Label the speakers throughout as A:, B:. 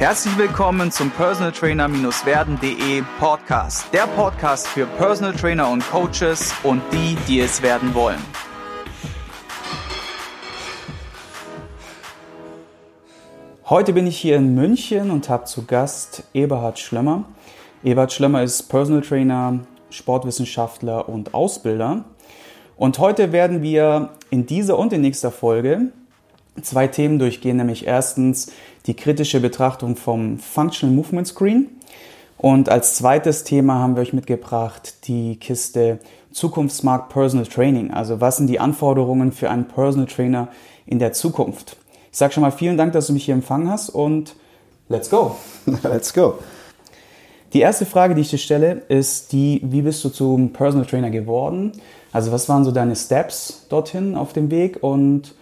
A: Herzlich willkommen zum Personal Trainer-werden.de Podcast. Der Podcast für Personal Trainer und Coaches und die, die es werden wollen. Heute bin ich hier in München und habe zu Gast Eberhard Schlömmer. Eberhard Schlömmer ist Personal Trainer, Sportwissenschaftler und Ausbilder. Und heute werden wir in dieser und in nächster Folge zwei Themen durchgehen, nämlich erstens die kritische Betrachtung vom Functional Movement Screen und als zweites Thema haben wir euch mitgebracht die Kiste Zukunftsmarkt Personal Training. Also was sind die Anforderungen für einen Personal Trainer in der Zukunft? Ich sage schon mal vielen Dank, dass du mich hier empfangen hast und let's go.
B: let's go.
A: Die erste Frage, die ich dir stelle, ist die, wie bist du zum Personal Trainer geworden? Also was waren so deine Steps dorthin auf dem Weg und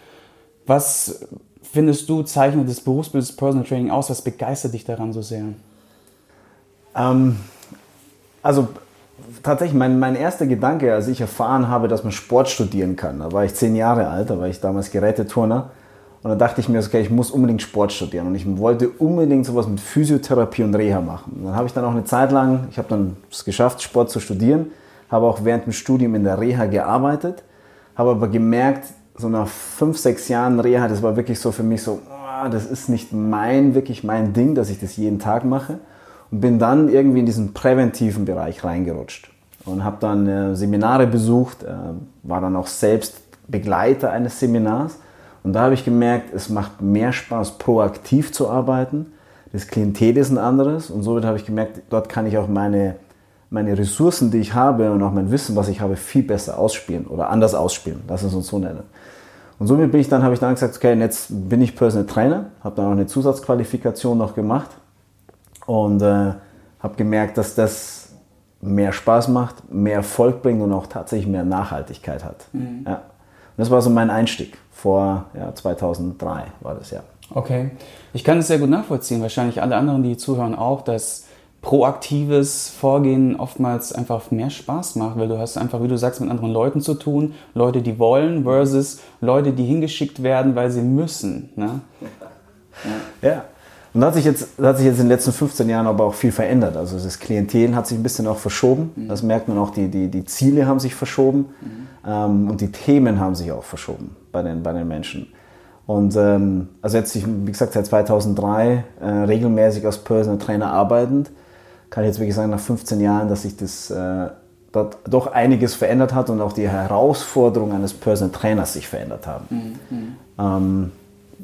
A: was findest du zeichnet das Berufsbild des Personal Training aus? Was begeistert dich daran so sehr?
B: Ähm, also tatsächlich, mein, mein erster Gedanke, als ich erfahren habe, dass man Sport studieren kann, da war ich zehn Jahre alt, da war ich damals Geräteturner. Und dann dachte ich mir, okay, ich muss unbedingt Sport studieren. Und ich wollte unbedingt sowas mit Physiotherapie und Reha machen. Und dann habe ich dann auch eine Zeit lang, ich habe dann es geschafft, Sport zu studieren, habe auch während dem Studium in der Reha gearbeitet, habe aber gemerkt, so nach fünf, sechs Jahren Reha, das war wirklich so für mich so, oh, das ist nicht mein, wirklich mein Ding, dass ich das jeden Tag mache. Und bin dann irgendwie in diesen präventiven Bereich reingerutscht und habe dann äh, Seminare besucht, äh, war dann auch selbst Begleiter eines Seminars. Und da habe ich gemerkt, es macht mehr Spaß, proaktiv zu arbeiten. Das Klientel ist ein anderes und somit habe ich gemerkt, dort kann ich auch meine, meine Ressourcen, die ich habe und auch mein Wissen, was ich habe, viel besser ausspielen oder anders ausspielen. Lass es uns so nennen. Und somit bin ich dann, habe ich dann gesagt, okay, jetzt bin ich Personal Trainer, habe dann auch eine Zusatzqualifikation noch gemacht und äh, habe gemerkt, dass das mehr Spaß macht, mehr Erfolg bringt und auch tatsächlich mehr Nachhaltigkeit hat. Mhm. Ja. Und das war so mein Einstieg vor ja, 2003 war das ja.
A: Okay, ich kann es sehr gut nachvollziehen, wahrscheinlich alle anderen, die zuhören auch, dass proaktives Vorgehen oftmals einfach mehr Spaß macht, weil du hast einfach, wie du sagst, mit anderen Leuten zu tun, Leute, die wollen versus Leute, die hingeschickt werden, weil sie müssen. Ne?
B: Ja. ja. Und da hat sich jetzt, hat sich jetzt in den letzten 15 Jahren aber auch viel verändert. Also das Klientel hat sich ein bisschen auch verschoben. Mhm. Das merkt man auch, die, die, die Ziele haben sich verschoben mhm. ähm, und die Themen haben sich auch verschoben bei den, bei den Menschen. Und ähm, also jetzt, wie gesagt, seit 2003 äh, regelmäßig als Personal Trainer arbeitend, kann ich jetzt wirklich sagen, nach 15 Jahren, dass sich das äh, dort doch einiges verändert hat und auch die Herausforderungen eines Personal Trainers sich verändert haben. Mhm. Ähm,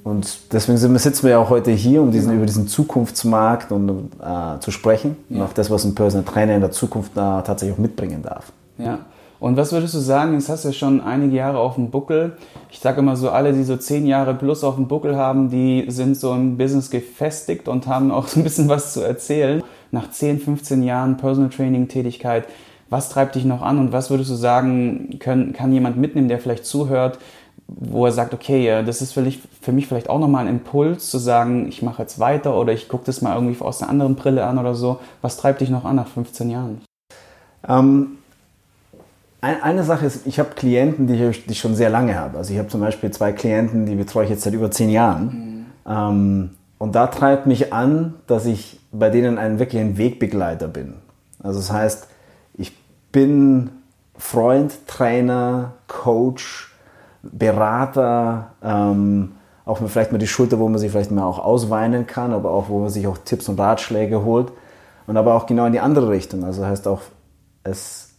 B: und deswegen sitzen wir ja auch heute hier, um diesen, genau. über diesen Zukunftsmarkt und, äh, zu sprechen ja. und auch das, was ein Personal Trainer in der Zukunft da tatsächlich auch mitbringen darf.
A: Ja. Und was würdest du sagen, jetzt hast du ja schon einige Jahre auf dem Buckel. Ich sage immer so, alle, die so zehn Jahre plus auf dem Buckel haben, die sind so im Business gefestigt und haben auch so ein bisschen was zu erzählen nach 10, 15 Jahren Personal Training Tätigkeit, was treibt dich noch an und was würdest du sagen, können, kann jemand mitnehmen, der vielleicht zuhört, wo er sagt, okay, das ist für mich, für mich vielleicht auch nochmal ein Impuls zu sagen, ich mache jetzt weiter oder ich gucke das mal irgendwie aus einer anderen Brille an oder so. Was treibt dich noch an nach 15 Jahren?
B: Ähm, eine Sache ist, ich habe Klienten, die ich, die ich schon sehr lange habe. Also ich habe zum Beispiel zwei Klienten, die betreue ich jetzt seit über 10 Jahren. Mhm. Ähm, und da treibt mich an, dass ich bei denen ein wirklich ein Wegbegleiter bin. Also das heißt, ich bin Freund, Trainer, Coach, Berater, ähm, auch vielleicht mal die Schulter, wo man sich vielleicht mal auch ausweinen kann, aber auch wo man sich auch Tipps und Ratschläge holt. Und aber auch genau in die andere Richtung. Also heißt auch, es,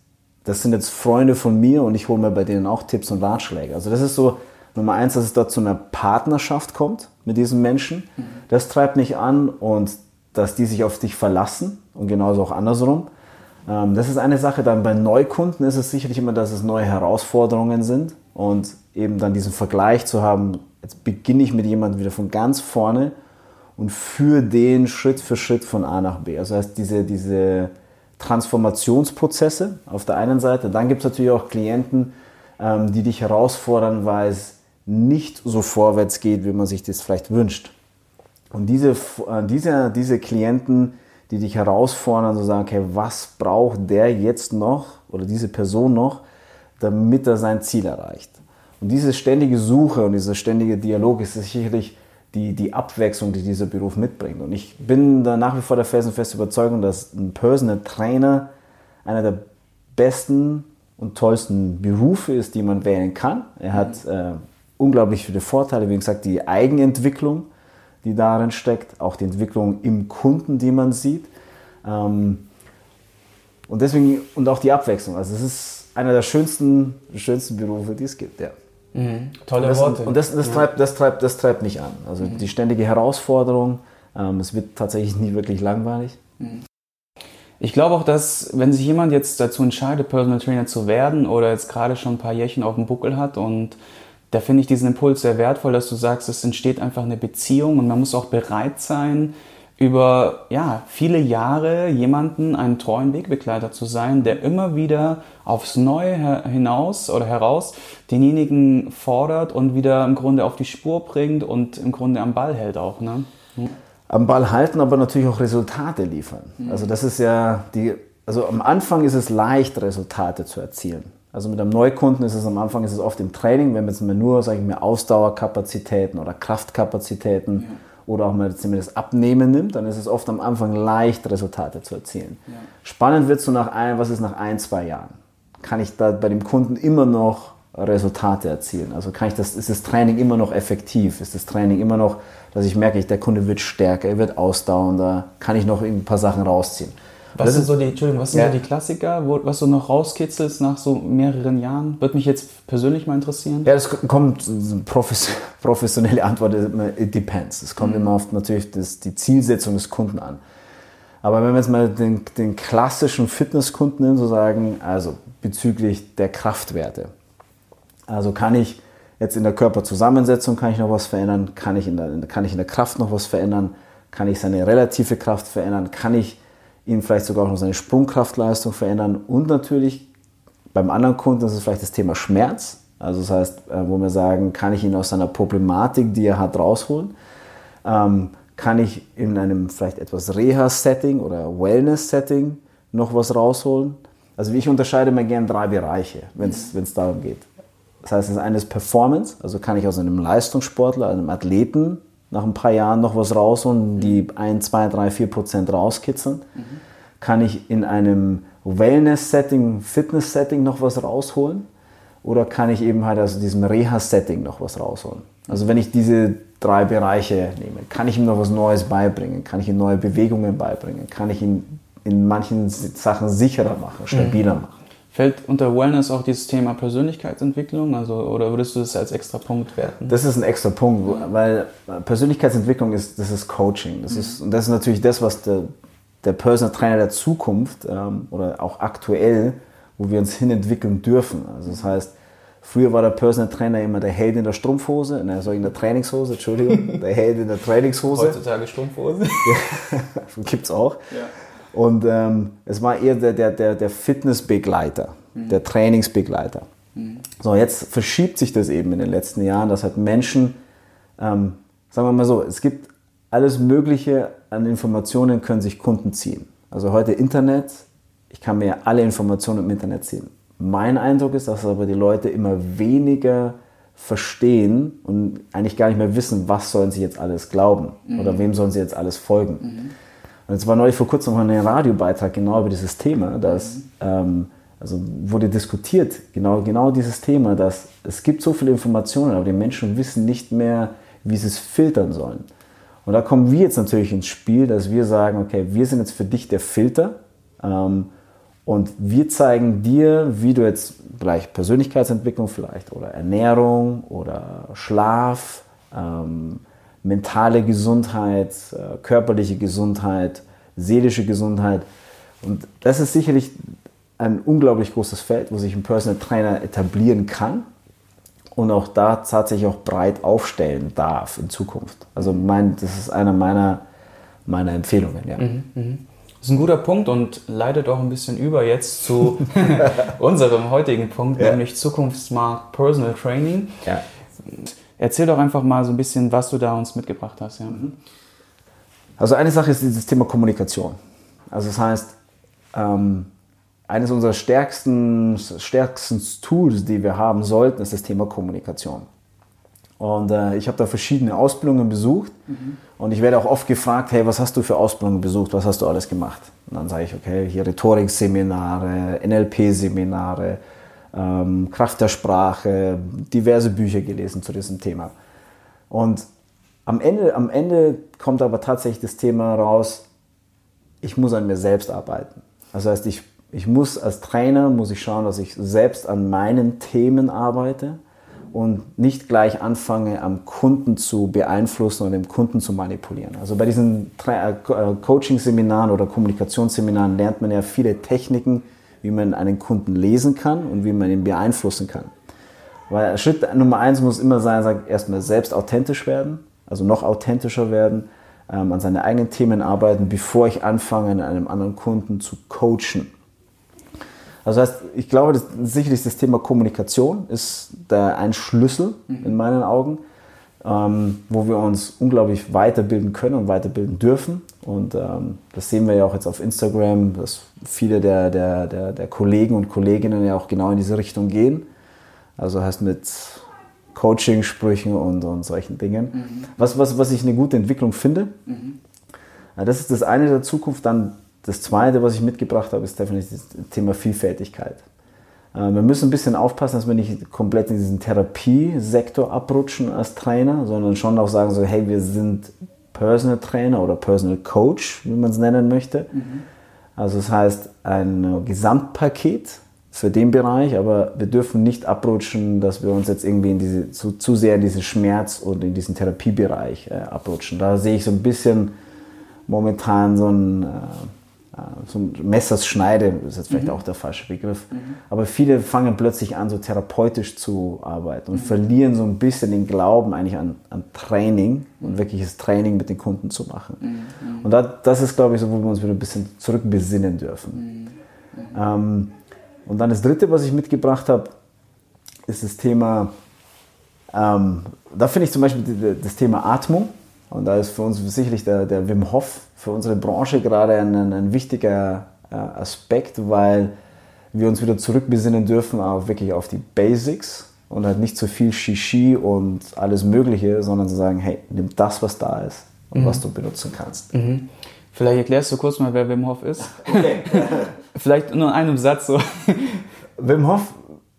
B: das sind jetzt Freunde von mir und ich hole mir bei denen auch Tipps und Ratschläge. Also das ist so Nummer eins, dass es dort zu einer Partnerschaft kommt mit diesen Menschen. Mhm. Das treibt mich an und dass die sich auf dich verlassen und genauso auch andersrum. Ähm, das ist eine Sache. Dann bei Neukunden ist es sicherlich immer, dass es neue Herausforderungen sind und eben dann diesen Vergleich zu haben, jetzt beginne ich mit jemandem wieder von ganz vorne und führe den Schritt für Schritt von A nach B. Also heißt diese, diese Transformationsprozesse auf der einen Seite. Dann gibt es natürlich auch Klienten, ähm, die dich herausfordern, weil es nicht so vorwärts geht, wie man sich das vielleicht wünscht. Und diese, äh, diese, diese Klienten, die dich herausfordern, zu sagen, okay, was braucht der jetzt noch oder diese Person noch, damit er sein Ziel erreicht. Und diese ständige Suche und dieser ständige Dialog ist sicherlich die, die Abwechslung, die dieser Beruf mitbringt. Und ich bin da nach wie vor der felsenfesten Überzeugung, dass ein Personal Trainer einer der besten und tollsten Berufe ist, die man wählen kann. Er hat äh, unglaublich viele Vorteile, wie gesagt, die Eigenentwicklung, die darin steckt, auch die Entwicklung im Kunden, die man sieht. Ähm, und deswegen, und auch die Abwechslung. Also es ist einer der schönsten, schönsten Berufe, die es gibt, ja.
A: Mhm. Tolle
B: und das,
A: Worte.
B: Und das, das, treibt, das, treibt, das treibt mich an. Also mhm. die ständige Herausforderung. Ähm, es wird tatsächlich nie wirklich langweilig.
A: Mhm. Ich glaube auch, dass wenn sich jemand jetzt dazu entscheidet, Personal Trainer zu werden oder jetzt gerade schon ein paar Jährchen auf dem Buckel hat und da finde ich diesen Impuls sehr wertvoll, dass du sagst, es entsteht einfach eine Beziehung und man muss auch bereit sein, über ja, viele Jahre jemanden einen treuen Wegbegleiter zu sein, der immer wieder aufs Neue hinaus oder heraus denjenigen fordert und wieder im Grunde auf die Spur bringt und im Grunde am Ball hält auch. Ne?
B: Hm. Am Ball halten, aber natürlich auch Resultate liefern. Mhm. Also das ist ja die, also am Anfang ist es leicht, Resultate zu erzielen. Also mit einem Neukunden ist es am Anfang ist es oft im Training, wenn man jetzt mal nur, sage ich mal, Ausdauerkapazitäten oder Kraftkapazitäten ja oder auch mal zumindest abnehmen nimmt, dann ist es oft am Anfang leicht, Resultate zu erzielen. Ja. Spannend wird so nach ein, was ist nach ein, zwei Jahren? Kann ich da bei dem Kunden immer noch Resultate erzielen? Also kann ich das, ist das Training immer noch effektiv? Ist das Training immer noch, dass ich merke, der Kunde wird stärker, er wird ausdauernder? Kann ich noch ein paar Sachen rausziehen?
A: Was sind so die, Entschuldigung, was sind ja. so die Klassiker, wo, was du noch rauskitzelst nach so mehreren Jahren? Würde mich jetzt persönlich mal interessieren.
B: Ja, das kommt, professionelle Antwort ist immer, it depends. Es kommt mhm. immer auf natürlich das, die Zielsetzung des Kunden an. Aber wenn wir jetzt mal den, den klassischen Fitnesskunden nehmen, so sagen, also bezüglich der Kraftwerte. Also kann ich jetzt in der Körperzusammensetzung kann ich noch was verändern? Kann ich in der, kann ich in der Kraft noch was verändern? Kann ich seine relative Kraft verändern? Kann ich ihn vielleicht sogar auch noch seine Sprungkraftleistung verändern und natürlich beim anderen Kunden ist vielleicht das Thema Schmerz. Also das heißt, äh, wo wir sagen, kann ich ihn aus seiner Problematik, die er hat, rausholen? Ähm, kann ich in einem vielleicht etwas Reha-Setting oder Wellness-Setting noch was rausholen? Also ich unterscheide mir gerne drei Bereiche, wenn es darum geht. Das heißt, das eine ist Performance, also kann ich aus einem Leistungssportler, einem Athleten nach ein paar Jahren noch was rausholen, die 1, 2, 3, 4 Prozent rauskitzeln? Mhm. Kann ich in einem Wellness-Setting, Fitness-Setting noch was rausholen? Oder kann ich eben halt aus diesem Reha-Setting noch was rausholen? Also wenn ich diese drei Bereiche nehme, kann ich ihm noch was Neues beibringen? Kann ich ihm neue Bewegungen beibringen? Kann ich ihn in manchen Sachen sicherer machen, stabiler mhm. machen?
A: Fällt unter Wellness auch dieses Thema Persönlichkeitsentwicklung? Also, oder würdest du das als extra Punkt werten?
B: Das ist ein extra Punkt, weil Persönlichkeitsentwicklung ist, das ist Coaching. Das, ist, und das ist natürlich das, was der, der Personal Trainer der Zukunft ähm, oder auch aktuell, wo wir uns hinentwickeln dürfen. Also das heißt, früher war der Personal Trainer immer der Held in der Strumpfhose, ne, sorry, in der Trainingshose, Entschuldigung, der Held in der Trainingshose.
A: Heutzutage Strumpfhose.
B: ja, gibt's auch. Ja. Und ähm, es war eher der, der, der, der Fitnessbegleiter, mhm. der Trainingsbegleiter. Mhm. So, jetzt verschiebt sich das eben in den letzten Jahren, dass halt Menschen, ähm, sagen wir mal so, es gibt alles Mögliche an Informationen, können sich Kunden ziehen. Also heute Internet, ich kann mir alle Informationen im Internet ziehen. Mein Eindruck ist, dass aber die Leute immer weniger verstehen und eigentlich gar nicht mehr wissen, was sollen sie jetzt alles glauben mhm. oder wem sollen sie jetzt alles folgen. Mhm. Und es war neulich vor kurzem noch ein Radiobeitrag genau über dieses Thema, dass, ähm, also wurde diskutiert, genau, genau dieses Thema, dass es gibt so viele Informationen, aber die Menschen wissen nicht mehr, wie sie es filtern sollen. Und da kommen wir jetzt natürlich ins Spiel, dass wir sagen, okay, wir sind jetzt für dich der Filter ähm, und wir zeigen dir, wie du jetzt vielleicht Persönlichkeitsentwicklung vielleicht oder Ernährung oder Schlaf, ähm, mentale Gesundheit, äh, körperliche Gesundheit, seelische Gesundheit. Und das ist sicherlich ein unglaublich großes Feld, wo sich ein Personal Trainer etablieren kann und auch da tatsächlich auch breit aufstellen darf in Zukunft. Also mein, das ist einer meiner, meiner Empfehlungen. Ja. Mhm,
A: mh. Das ist ein guter Punkt und leitet auch ein bisschen über jetzt zu unserem heutigen Punkt, ja. nämlich Zukunftsmarkt Personal Training. Ja. Erzähl doch einfach mal so ein bisschen, was du da uns mitgebracht hast. Ja. Mhm.
B: Also eine Sache ist dieses Thema Kommunikation. Also das heißt, ähm, eines unserer stärksten, stärksten Tools, die wir haben sollten, ist das Thema Kommunikation. Und äh, ich habe da verschiedene Ausbildungen besucht. Mhm. Und ich werde auch oft gefragt, hey, was hast du für Ausbildungen besucht? Was hast du alles gemacht? Und dann sage ich, okay, hier Rhetorikseminare, NLP-Seminare, ähm, Kraft der Sprache, diverse Bücher gelesen zu diesem Thema. Und am Ende, am Ende kommt aber tatsächlich das Thema raus, ich muss an mir selbst arbeiten. Das heißt, ich, ich muss als Trainer, muss ich schauen, dass ich selbst an meinen Themen arbeite und nicht gleich anfange, am Kunden zu beeinflussen oder dem Kunden zu manipulieren. Also bei diesen äh, Coaching-Seminaren oder Kommunikationsseminaren lernt man ja viele Techniken, wie man einen Kunden lesen kann und wie man ihn beeinflussen kann. Weil Schritt Nummer eins muss immer sein, sagt, erstmal selbst authentisch werden, also noch authentischer werden, ähm, an seine eigenen Themen arbeiten, bevor ich anfange, einem anderen Kunden zu coachen. Also das heißt, ich glaube, dass sicherlich das Thema Kommunikation ist da ein Schlüssel in meinen Augen, ähm, wo wir uns unglaublich weiterbilden können und weiterbilden dürfen. Und ähm, das sehen wir ja auch jetzt auf Instagram, dass viele der, der, der, der Kollegen und Kolleginnen ja auch genau in diese Richtung gehen. Also heißt mit Coaching-Sprüchen und, und solchen Dingen. Mhm. Was, was, was ich eine gute Entwicklung finde. Mhm. Das ist das eine der Zukunft. Dann das Zweite, was ich mitgebracht habe, ist definitiv das Thema Vielfältigkeit. Äh, wir müssen ein bisschen aufpassen, dass wir nicht komplett in diesen Therapiesektor abrutschen als Trainer, sondern schon auch sagen so, hey, wir sind Personal Trainer oder Personal Coach, wie man es nennen möchte. Mhm. Also das heißt ein Gesamtpaket für den Bereich, aber wir dürfen nicht abrutschen, dass wir uns jetzt irgendwie in diese, zu, zu sehr in diesen Schmerz und in diesen Therapiebereich äh, abrutschen. Da sehe ich so ein bisschen momentan so ein äh, äh, so ein Messerschneide ist jetzt vielleicht mhm. auch der falsche Begriff. Mhm. Aber viele fangen plötzlich an, so therapeutisch zu arbeiten und mhm. verlieren so ein bisschen den Glauben eigentlich an, an Training und mhm. wirkliches Training mit den Kunden zu machen. Mhm. Mhm. Und da, das ist, glaube ich, so, wo wir uns wieder ein bisschen zurückbesinnen dürfen. Ähm, und dann das Dritte, was ich mitgebracht habe, ist das Thema, ähm, da finde ich zum Beispiel das Thema Atmung. Und da ist für uns sicherlich der, der Wim Hof für unsere Branche gerade ein, ein wichtiger äh, Aspekt, weil wir uns wieder zurückbesinnen dürfen auf wirklich auf die Basics und halt nicht zu viel Shishi und alles Mögliche, sondern zu sagen, hey, nimm das, was da ist und mhm. was du benutzen kannst.
A: Mhm. Vielleicht erklärst du kurz mal, wer Wim Hof ist. Okay. Vielleicht nur in einem Satz so.
B: Wim Hof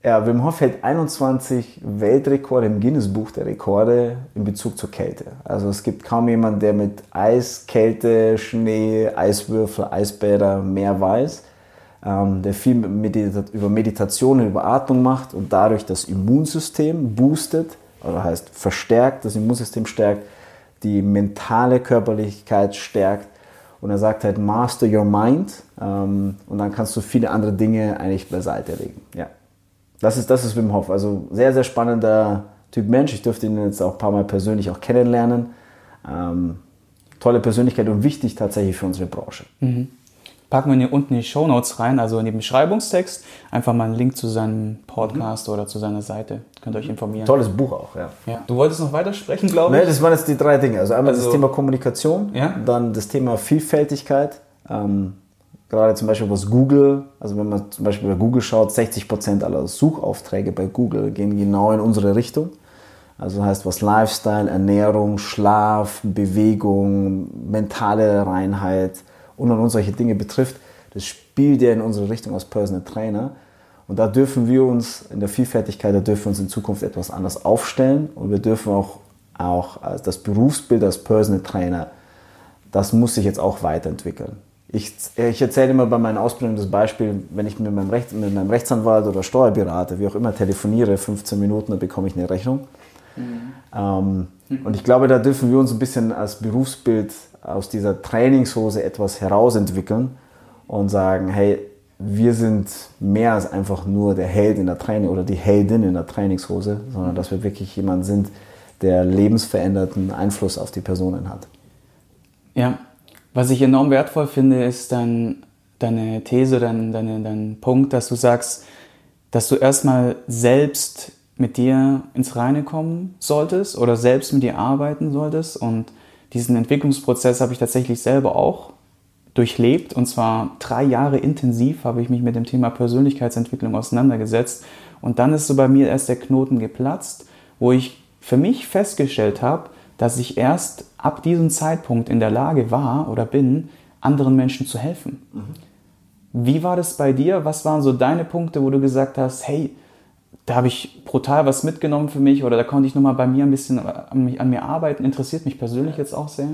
B: ja, Wim Hof hält 21 Weltrekorde im Guinness-Buch der Rekorde in Bezug zur Kälte. Also es gibt kaum jemanden, der mit Eis, Kälte, Schnee, Eiswürfel, Eisbäder mehr weiß. Ähm, der viel Medita über Meditation über Atmung macht und dadurch das Immunsystem boostet, oder heißt verstärkt, das Immunsystem stärkt, die mentale Körperlichkeit stärkt. Und er sagt halt, master your mind. Ähm, und dann kannst du viele andere Dinge eigentlich beiseite legen. Ja. Das ist, das ist Wim Hof. Also sehr, sehr spannender Typ Mensch. Ich durfte ihn jetzt auch ein paar Mal persönlich auch kennenlernen. Ähm, tolle Persönlichkeit und wichtig tatsächlich für unsere Branche.
A: Mhm. Packen wir hier unten in die Show Notes rein, also in den Beschreibungstext, einfach mal einen Link zu seinem Podcast mhm. oder zu seiner Seite. Könnt ihr euch informieren.
B: Tolles Buch auch, ja.
A: ja. Du wolltest noch weitersprechen, glaube ich?
B: Nee, das waren jetzt die drei Dinge. Also einmal also, das Thema Kommunikation, ja? dann das Thema Vielfältigkeit. Ähm, gerade zum Beispiel was Google, also wenn man zum Beispiel bei Google schaut, 60% aller Suchaufträge bei Google gehen genau in unsere Richtung. Also heißt was Lifestyle, Ernährung, Schlaf, Bewegung, mentale Reinheit und und solche Dinge betrifft, das spielt ja in unsere Richtung als Personal Trainer. Und da dürfen wir uns in der Vielfältigkeit, da dürfen wir uns in Zukunft etwas anders aufstellen und wir dürfen auch, auch das Berufsbild als Personal Trainer, das muss sich jetzt auch weiterentwickeln. Ich, ich erzähle immer bei meinen Ausbildungen das Beispiel, wenn ich mit meinem, Recht, mit meinem Rechtsanwalt oder Steuerberater, wie auch immer, telefoniere, 15 Minuten, dann bekomme ich eine Rechnung. Mhm. Ähm, und ich glaube, da dürfen wir uns ein bisschen als Berufsbild aus dieser Trainingshose etwas herausentwickeln und sagen, hey, wir sind mehr als einfach nur der Held in der Training oder die Heldin in der Trainingshose, sondern dass wir wirklich jemand sind, der lebensveränderten Einfluss auf die Personen hat.
A: Ja, was ich enorm wertvoll finde, ist dann deine These, dein, deine, dein Punkt, dass du sagst, dass du erstmal selbst mit dir ins Reine kommen solltest oder selbst mit dir arbeiten solltest. Und diesen Entwicklungsprozess habe ich tatsächlich selber auch durchlebt. Und zwar drei Jahre intensiv habe ich mich mit dem Thema Persönlichkeitsentwicklung auseinandergesetzt. Und dann ist so bei mir erst der Knoten geplatzt, wo ich für mich festgestellt habe, dass ich erst ab diesem Zeitpunkt in der Lage war oder bin, anderen Menschen zu helfen. Mhm. Wie war das bei dir? Was waren so deine Punkte, wo du gesagt hast, hey, da habe ich brutal was mitgenommen für mich oder da konnte ich nochmal bei mir ein bisschen an, an, mir arbeiten. Interessiert mich persönlich jetzt auch sehr.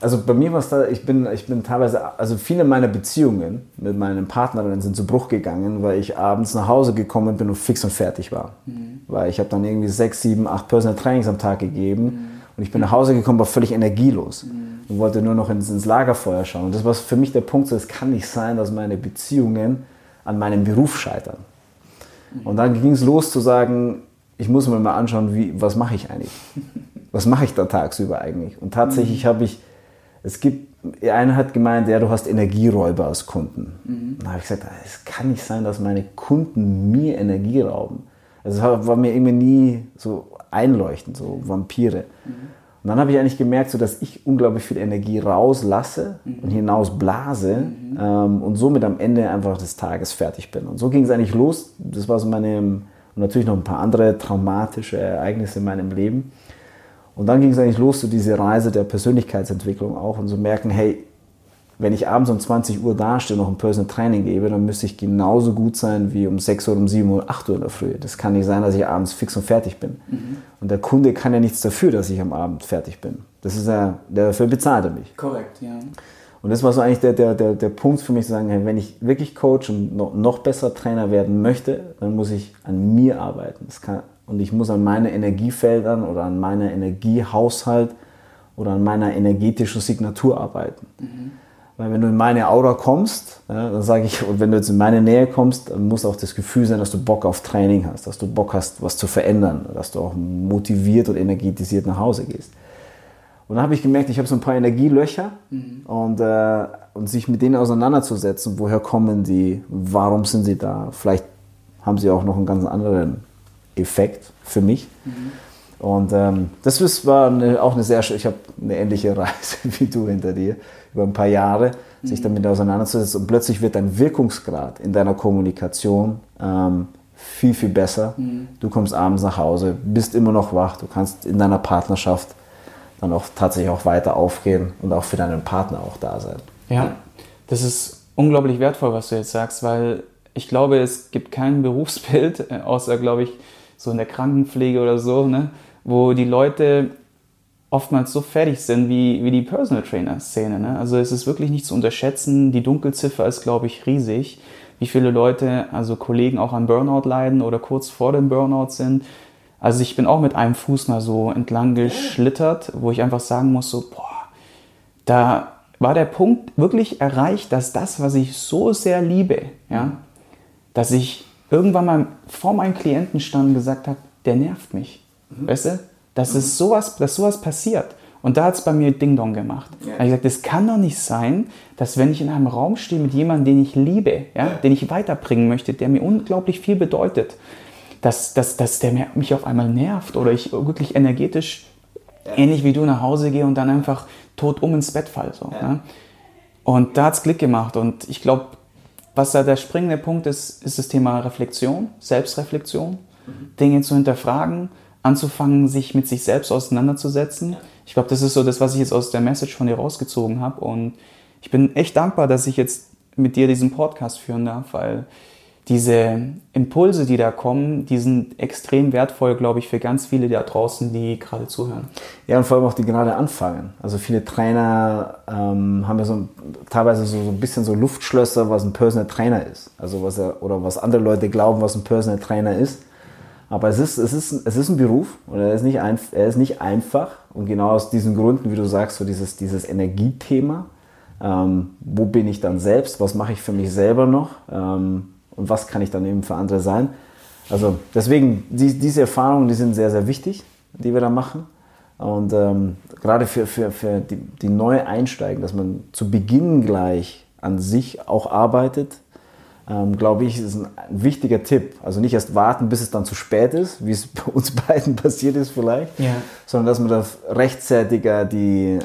B: Also bei mir war es da, ich bin, ich bin teilweise, also viele meiner Beziehungen mit meinen Partnerinnen sind zu Bruch gegangen, weil ich abends nach Hause gekommen bin und fix und fertig war. Mhm. Weil ich habe dann irgendwie sechs, sieben, acht Personal Trainings am Tag gegeben mhm. Und ich bin nach Hause gekommen, war völlig energielos mhm. und wollte nur noch ins, ins Lagerfeuer schauen. Und das war für mich der Punkt, so, es kann nicht sein, dass meine Beziehungen an meinem Beruf scheitern. Und dann ging es los zu sagen, ich muss mir mal anschauen, wie, was mache ich eigentlich? Was mache ich da tagsüber eigentlich? Und tatsächlich mhm. habe ich, es gibt, einer hat gemeint, ja, du hast Energieräuber als Kunden. Mhm. Da habe ich gesagt, es kann nicht sein, dass meine Kunden mir Energie rauben. Also es war mir irgendwie nie so einleuchtend, so Vampire. Mhm. Und dann habe ich eigentlich gemerkt, so, dass ich unglaublich viel Energie rauslasse mhm. und hinausblase mhm. ähm, und somit am Ende einfach des Tages fertig bin. Und so ging es eigentlich los. Das war so meine, und natürlich noch ein paar andere traumatische Ereignisse in meinem Leben. Und dann ging es eigentlich los, so diese Reise der Persönlichkeitsentwicklung auch und so merken, hey, wenn ich abends um 20 Uhr dastehe und noch ein Personal Training gebe, dann müsste ich genauso gut sein wie um 6 Uhr, um 7 Uhr, 8 Uhr in der Früh. Das kann nicht sein, dass ich abends fix und fertig bin. Mhm. Und der Kunde kann ja nichts dafür, dass ich am Abend fertig bin. Das ist ja, dafür bezahlt er mich.
A: Korrekt, ja.
B: Und das war so eigentlich der, der, der, der Punkt für mich zu sagen, wenn ich wirklich Coach und noch, noch besser Trainer werden möchte, dann muss ich an mir arbeiten. Kann, und ich muss an meinen Energiefeldern oder an meiner Energiehaushalt oder an meiner energetischen Signatur arbeiten. Mhm. Weil wenn du in meine Aura kommst, ja, dann sage ich, und wenn du jetzt in meine Nähe kommst, dann muss auch das Gefühl sein, dass du Bock auf Training hast, dass du Bock hast, was zu verändern, dass du auch motiviert und energetisiert nach Hause gehst. Und dann habe ich gemerkt, ich habe so ein paar Energielöcher mhm. und, äh, und sich mit denen auseinanderzusetzen, woher kommen die, warum sind sie da, vielleicht haben sie auch noch einen ganz anderen Effekt für mich. Mhm. Und ähm, das war eine, auch eine sehr, ich habe eine ähnliche Reise wie du hinter dir über ein paar Jahre, mhm. sich damit auseinanderzusetzen und plötzlich wird dein Wirkungsgrad in deiner Kommunikation ähm, viel, viel besser. Mhm. Du kommst abends nach Hause, bist immer noch wach, du kannst in deiner Partnerschaft dann auch tatsächlich auch weiter aufgehen und auch für deinen Partner auch da sein.
A: Ja, das ist unglaublich wertvoll, was du jetzt sagst, weil ich glaube, es gibt kein Berufsbild, äh, außer, glaube ich, so in der Krankenpflege oder so, ne, wo die Leute oftmals so fertig sind wie, wie die Personal Trainer-Szene. Ne? Also es ist wirklich nicht zu unterschätzen. Die Dunkelziffer ist, glaube ich, riesig. Wie viele Leute, also Kollegen auch an Burnout leiden oder kurz vor dem Burnout sind. Also ich bin auch mit einem Fuß mal so entlang geschlittert, wo ich einfach sagen muss, so, boah, da war der Punkt wirklich erreicht, dass das, was ich so sehr liebe, ja, dass ich irgendwann mal vor meinem Klienten stand und gesagt habe, der nervt mich. Mhm. Weißt du? Dass, mhm. es sowas, dass sowas passiert. Und da hat es bei mir Ding Dong gemacht. Ja. Da habe ich gesagt, es kann doch nicht sein, dass wenn ich in einem Raum stehe mit jemandem, den ich liebe, ja, den ich weiterbringen möchte, der mir unglaublich viel bedeutet, dass, dass, dass der mich auf einmal nervt oder ich wirklich energetisch ja. ähnlich wie du nach Hause gehe und dann einfach tot um ins Bett fall. So, ja. Und da hat es Klick gemacht. Und ich glaube, was da der springende Punkt ist, ist das Thema Reflexion, Selbstreflexion, mhm. Dinge zu hinterfragen, anzufangen, sich mit sich selbst auseinanderzusetzen. Ich glaube, das ist so das, was ich jetzt aus der Message von dir rausgezogen habe. Und ich bin echt dankbar, dass ich jetzt mit dir diesen Podcast führen darf, weil diese Impulse, die da kommen, die sind extrem wertvoll, glaube ich, für ganz viele da draußen, die gerade zuhören.
B: Ja, und vor allem auch die gerade anfangen. Also viele Trainer ähm, haben ja so teilweise so, so ein bisschen so Luftschlösser, was ein Personal Trainer ist. Also was er, oder was andere Leute glauben, was ein Personal Trainer ist. Aber es ist, es ist, es ist ein Beruf und er ist, nicht ein, er ist nicht einfach. Und genau aus diesen Gründen, wie du sagst, so dieses, dieses Energiethema. Ähm, wo bin ich dann selbst? Was mache ich für mich selber noch? Ähm, und was kann ich dann eben für andere sein? Also deswegen, die, diese Erfahrungen, die sind sehr, sehr wichtig, die wir da machen. Und ähm, gerade für, für, für die, die neu einsteigen, dass man zu Beginn gleich an sich auch arbeitet, ähm, glaube ich, ist ein, wichtiger Tipp. Also nicht erst warten, bis es dann zu spät ist, wie es bei uns beiden passiert ist vielleicht, ja. sondern dass man da rechtzeitiger die,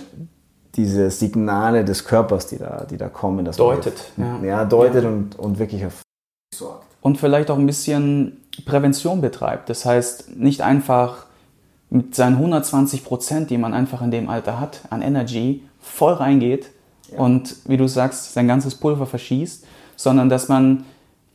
B: diese Signale des Körpers, die da, die da kommen, dass
A: deutet.
B: Man, ja. ja. deutet ja. Und, und wirklich sorgt.
A: Und vielleicht auch ein bisschen Prävention betreibt. Das heißt, nicht einfach mit seinen 120 Prozent, die man einfach in dem Alter hat, an Energy, voll reingeht ja. und, wie du sagst, sein ganzes Pulver verschießt, sondern dass man,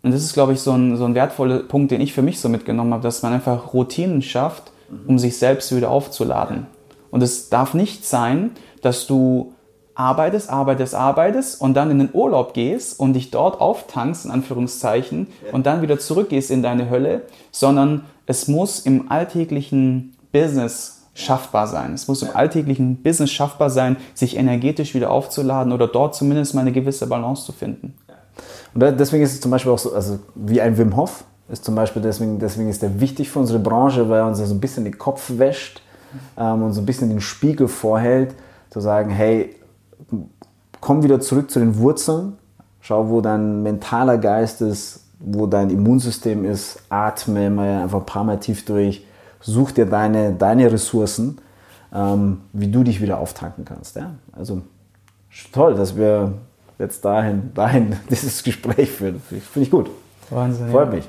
A: und das ist, glaube ich, so ein, so ein wertvoller Punkt, den ich für mich so mitgenommen habe, dass man einfach Routinen schafft, um sich selbst wieder aufzuladen. Und es darf nicht sein, dass du arbeitest, arbeitest, arbeitest und dann in den Urlaub gehst und dich dort auftankst, in Anführungszeichen, ja. und dann wieder zurückgehst in deine Hölle, sondern es muss im alltäglichen Business schaffbar sein. Es muss im alltäglichen Business schaffbar sein, sich energetisch wieder aufzuladen oder dort zumindest mal eine gewisse Balance zu finden.
B: Und deswegen ist es zum Beispiel auch so, also wie ein Wim Hof ist zum Beispiel deswegen, deswegen ist er wichtig für unsere Branche, weil er uns so ein bisschen den Kopf wäscht ähm, und so ein bisschen den Spiegel vorhält, zu sagen, hey, komm wieder zurück zu den Wurzeln, schau, wo dein mentaler Geist ist, wo dein Immunsystem ist, atme mal einfach ein paar Mal tief durch, such dir deine, deine Ressourcen, ähm, wie du dich wieder auftanken kannst. Ja? Also toll, dass wir jetzt dahin, dahin dieses Gespräch führen. Finde ich gut.
A: Wahnsinn. Freut ja. mich.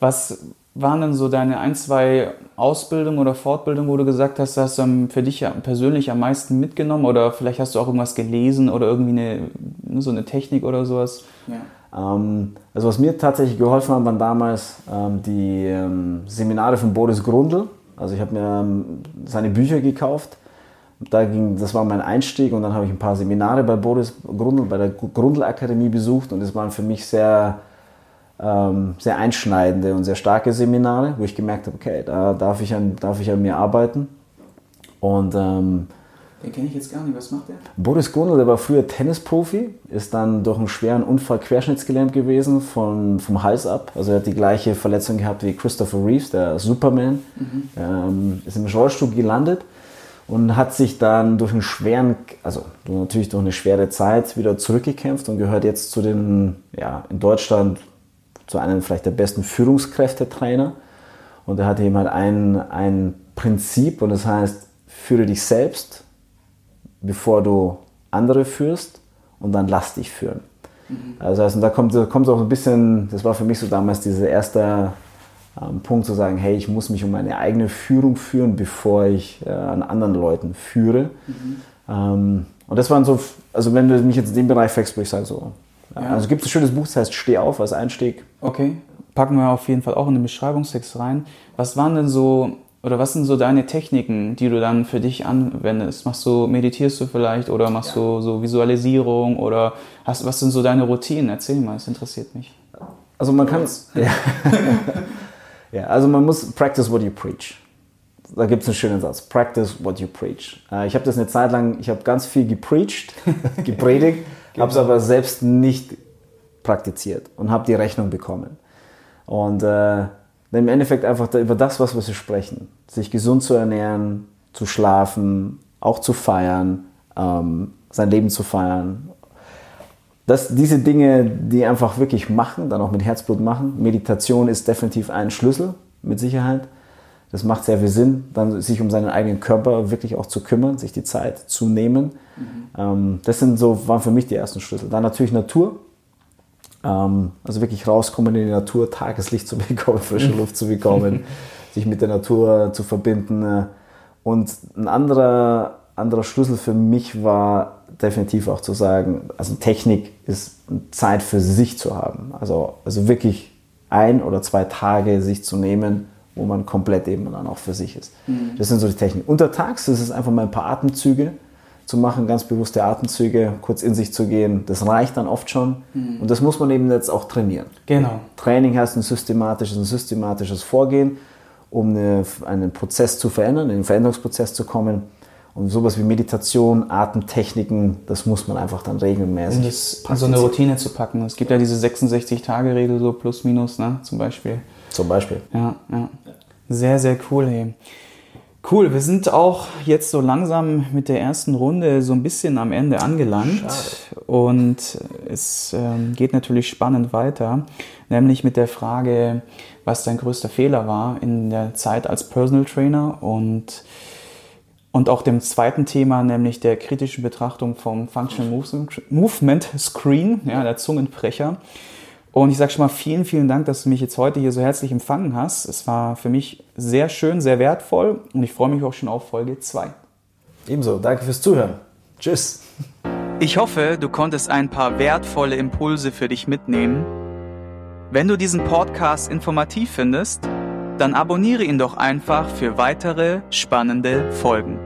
A: Was waren denn so deine ein, zwei Ausbildungen oder Fortbildungen, wo du gesagt hast, hast du für dich persönlich am meisten mitgenommen oder vielleicht hast du auch irgendwas gelesen oder irgendwie eine, ne, so eine Technik oder sowas?
B: Ja. Ähm, also was mir tatsächlich geholfen hat, waren damals ähm, die ähm, Seminare von Boris Grundl. Also ich habe mir ähm, seine Bücher gekauft. Da ging, das war mein Einstieg und dann habe ich ein paar Seminare bei Boris Grundl, bei der Grundl Akademie besucht und das waren für mich sehr ähm, sehr einschneidende und sehr starke Seminare, wo ich gemerkt habe, okay, da darf ich an, darf ich an mir arbeiten. Und ähm,
A: den kenne ich jetzt gar nicht. Was macht der?
B: Boris Gundel, der war früher Tennisprofi, ist dann durch einen schweren Unfall querschnittsgelähmt gewesen von, vom Hals ab. Also er hat die gleiche Verletzung gehabt wie Christopher Reeves, der Superman. Mhm. Ähm, ist im Rollstuhl gelandet und hat sich dann durch einen schweren, also natürlich durch eine schwere Zeit wieder zurückgekämpft und gehört jetzt zu den, ja, in Deutschland zu einem vielleicht der besten Führungskräftetrainer. Und er hat eben halt ein, ein Prinzip und das heißt, führe dich selbst, bevor du andere führst und dann lass dich führen. Mhm. Also, also da kommt, da kommt auch ein bisschen, das war für mich so damals dieser erste ähm, Punkt zu sagen, hey, ich muss mich um meine eigene Führung führen, bevor ich äh, an anderen Leuten führe. Mhm. Ähm, und das waren so, also wenn du mich jetzt in dem Bereich fragst, würde ich sagen so, ja. Also gibt es ein schönes Buch, das heißt Steh auf als Einstieg.
A: Okay, packen wir auf jeden Fall auch in den Beschreibungstext rein. Was waren denn so, oder was sind so deine Techniken, die du dann für dich anwendest? Machst du, meditierst du vielleicht oder machst ja. du so Visualisierung oder hast, was sind so deine Routinen? Erzähl mal, das interessiert mich.
B: Also man kann es. Ja. ja, also man muss practice what you preach. Da gibt es einen schönen Satz. Practice what you preach. Äh, ich habe das eine Zeit lang, ich habe ganz viel gepreacht, gepredigt habe es aber selbst nicht praktiziert und habe die Rechnung bekommen. Und äh, im Endeffekt einfach über das, was wir sprechen, sich gesund zu ernähren, zu schlafen, auch zu feiern, ähm, sein Leben zu feiern. Das, diese Dinge, die einfach wirklich machen, dann auch mit Herzblut machen. Meditation ist definitiv ein Schlüssel, mit Sicherheit. Das macht sehr viel Sinn, dann sich um seinen eigenen Körper wirklich auch zu kümmern, sich die Zeit zu nehmen. Mhm. Ähm, das sind so, waren für mich die ersten Schlüssel. Dann natürlich Natur. Ähm, also wirklich rauskommen in die Natur, Tageslicht zu bekommen, frische Luft zu bekommen, sich mit der Natur zu verbinden. Und ein anderer, anderer Schlüssel für mich war definitiv auch zu sagen, also Technik ist Zeit für sich zu haben. Also, also wirklich ein oder zwei Tage sich zu nehmen, wo man komplett eben dann auch für sich ist. Mhm. Das sind so die Techniken. Untertags ist es einfach mal ein paar Atemzüge zu machen, ganz bewusste Atemzüge, kurz in sich zu gehen. Das reicht dann oft schon. Mhm. Und das muss man eben jetzt auch trainieren.
A: Genau.
B: Training heißt ein systematisches, ein systematisches Vorgehen, um eine, einen Prozess zu verändern, in den Veränderungsprozess zu kommen. Und sowas wie Meditation, Atemtechniken, das muss man einfach dann regelmäßig.
A: In, das, in so eine Routine zu packen. Es gibt ja diese 66-Tage-Regel, so plus minus, ne, zum Beispiel.
B: Zum Beispiel.
A: Ja, ja. Sehr, sehr cool. Hey. Cool, wir sind auch jetzt so langsam mit der ersten Runde so ein bisschen am Ende angelangt. Schade. Und es ähm, geht natürlich spannend weiter, nämlich mit der Frage, was dein größter Fehler war in der Zeit als Personal Trainer und, und auch dem zweiten Thema, nämlich der kritischen Betrachtung vom Functional Movement Screen, ja, der Zungenbrecher. Und ich sage schon mal vielen, vielen Dank, dass du mich jetzt heute hier so herzlich empfangen hast. Es war für mich sehr schön, sehr wertvoll und ich freue mich auch schon auf Folge 2.
B: Ebenso, danke fürs Zuhören. Tschüss.
A: Ich hoffe, du konntest ein paar wertvolle Impulse für dich mitnehmen. Wenn du diesen Podcast informativ findest, dann abonniere ihn doch einfach für weitere spannende Folgen.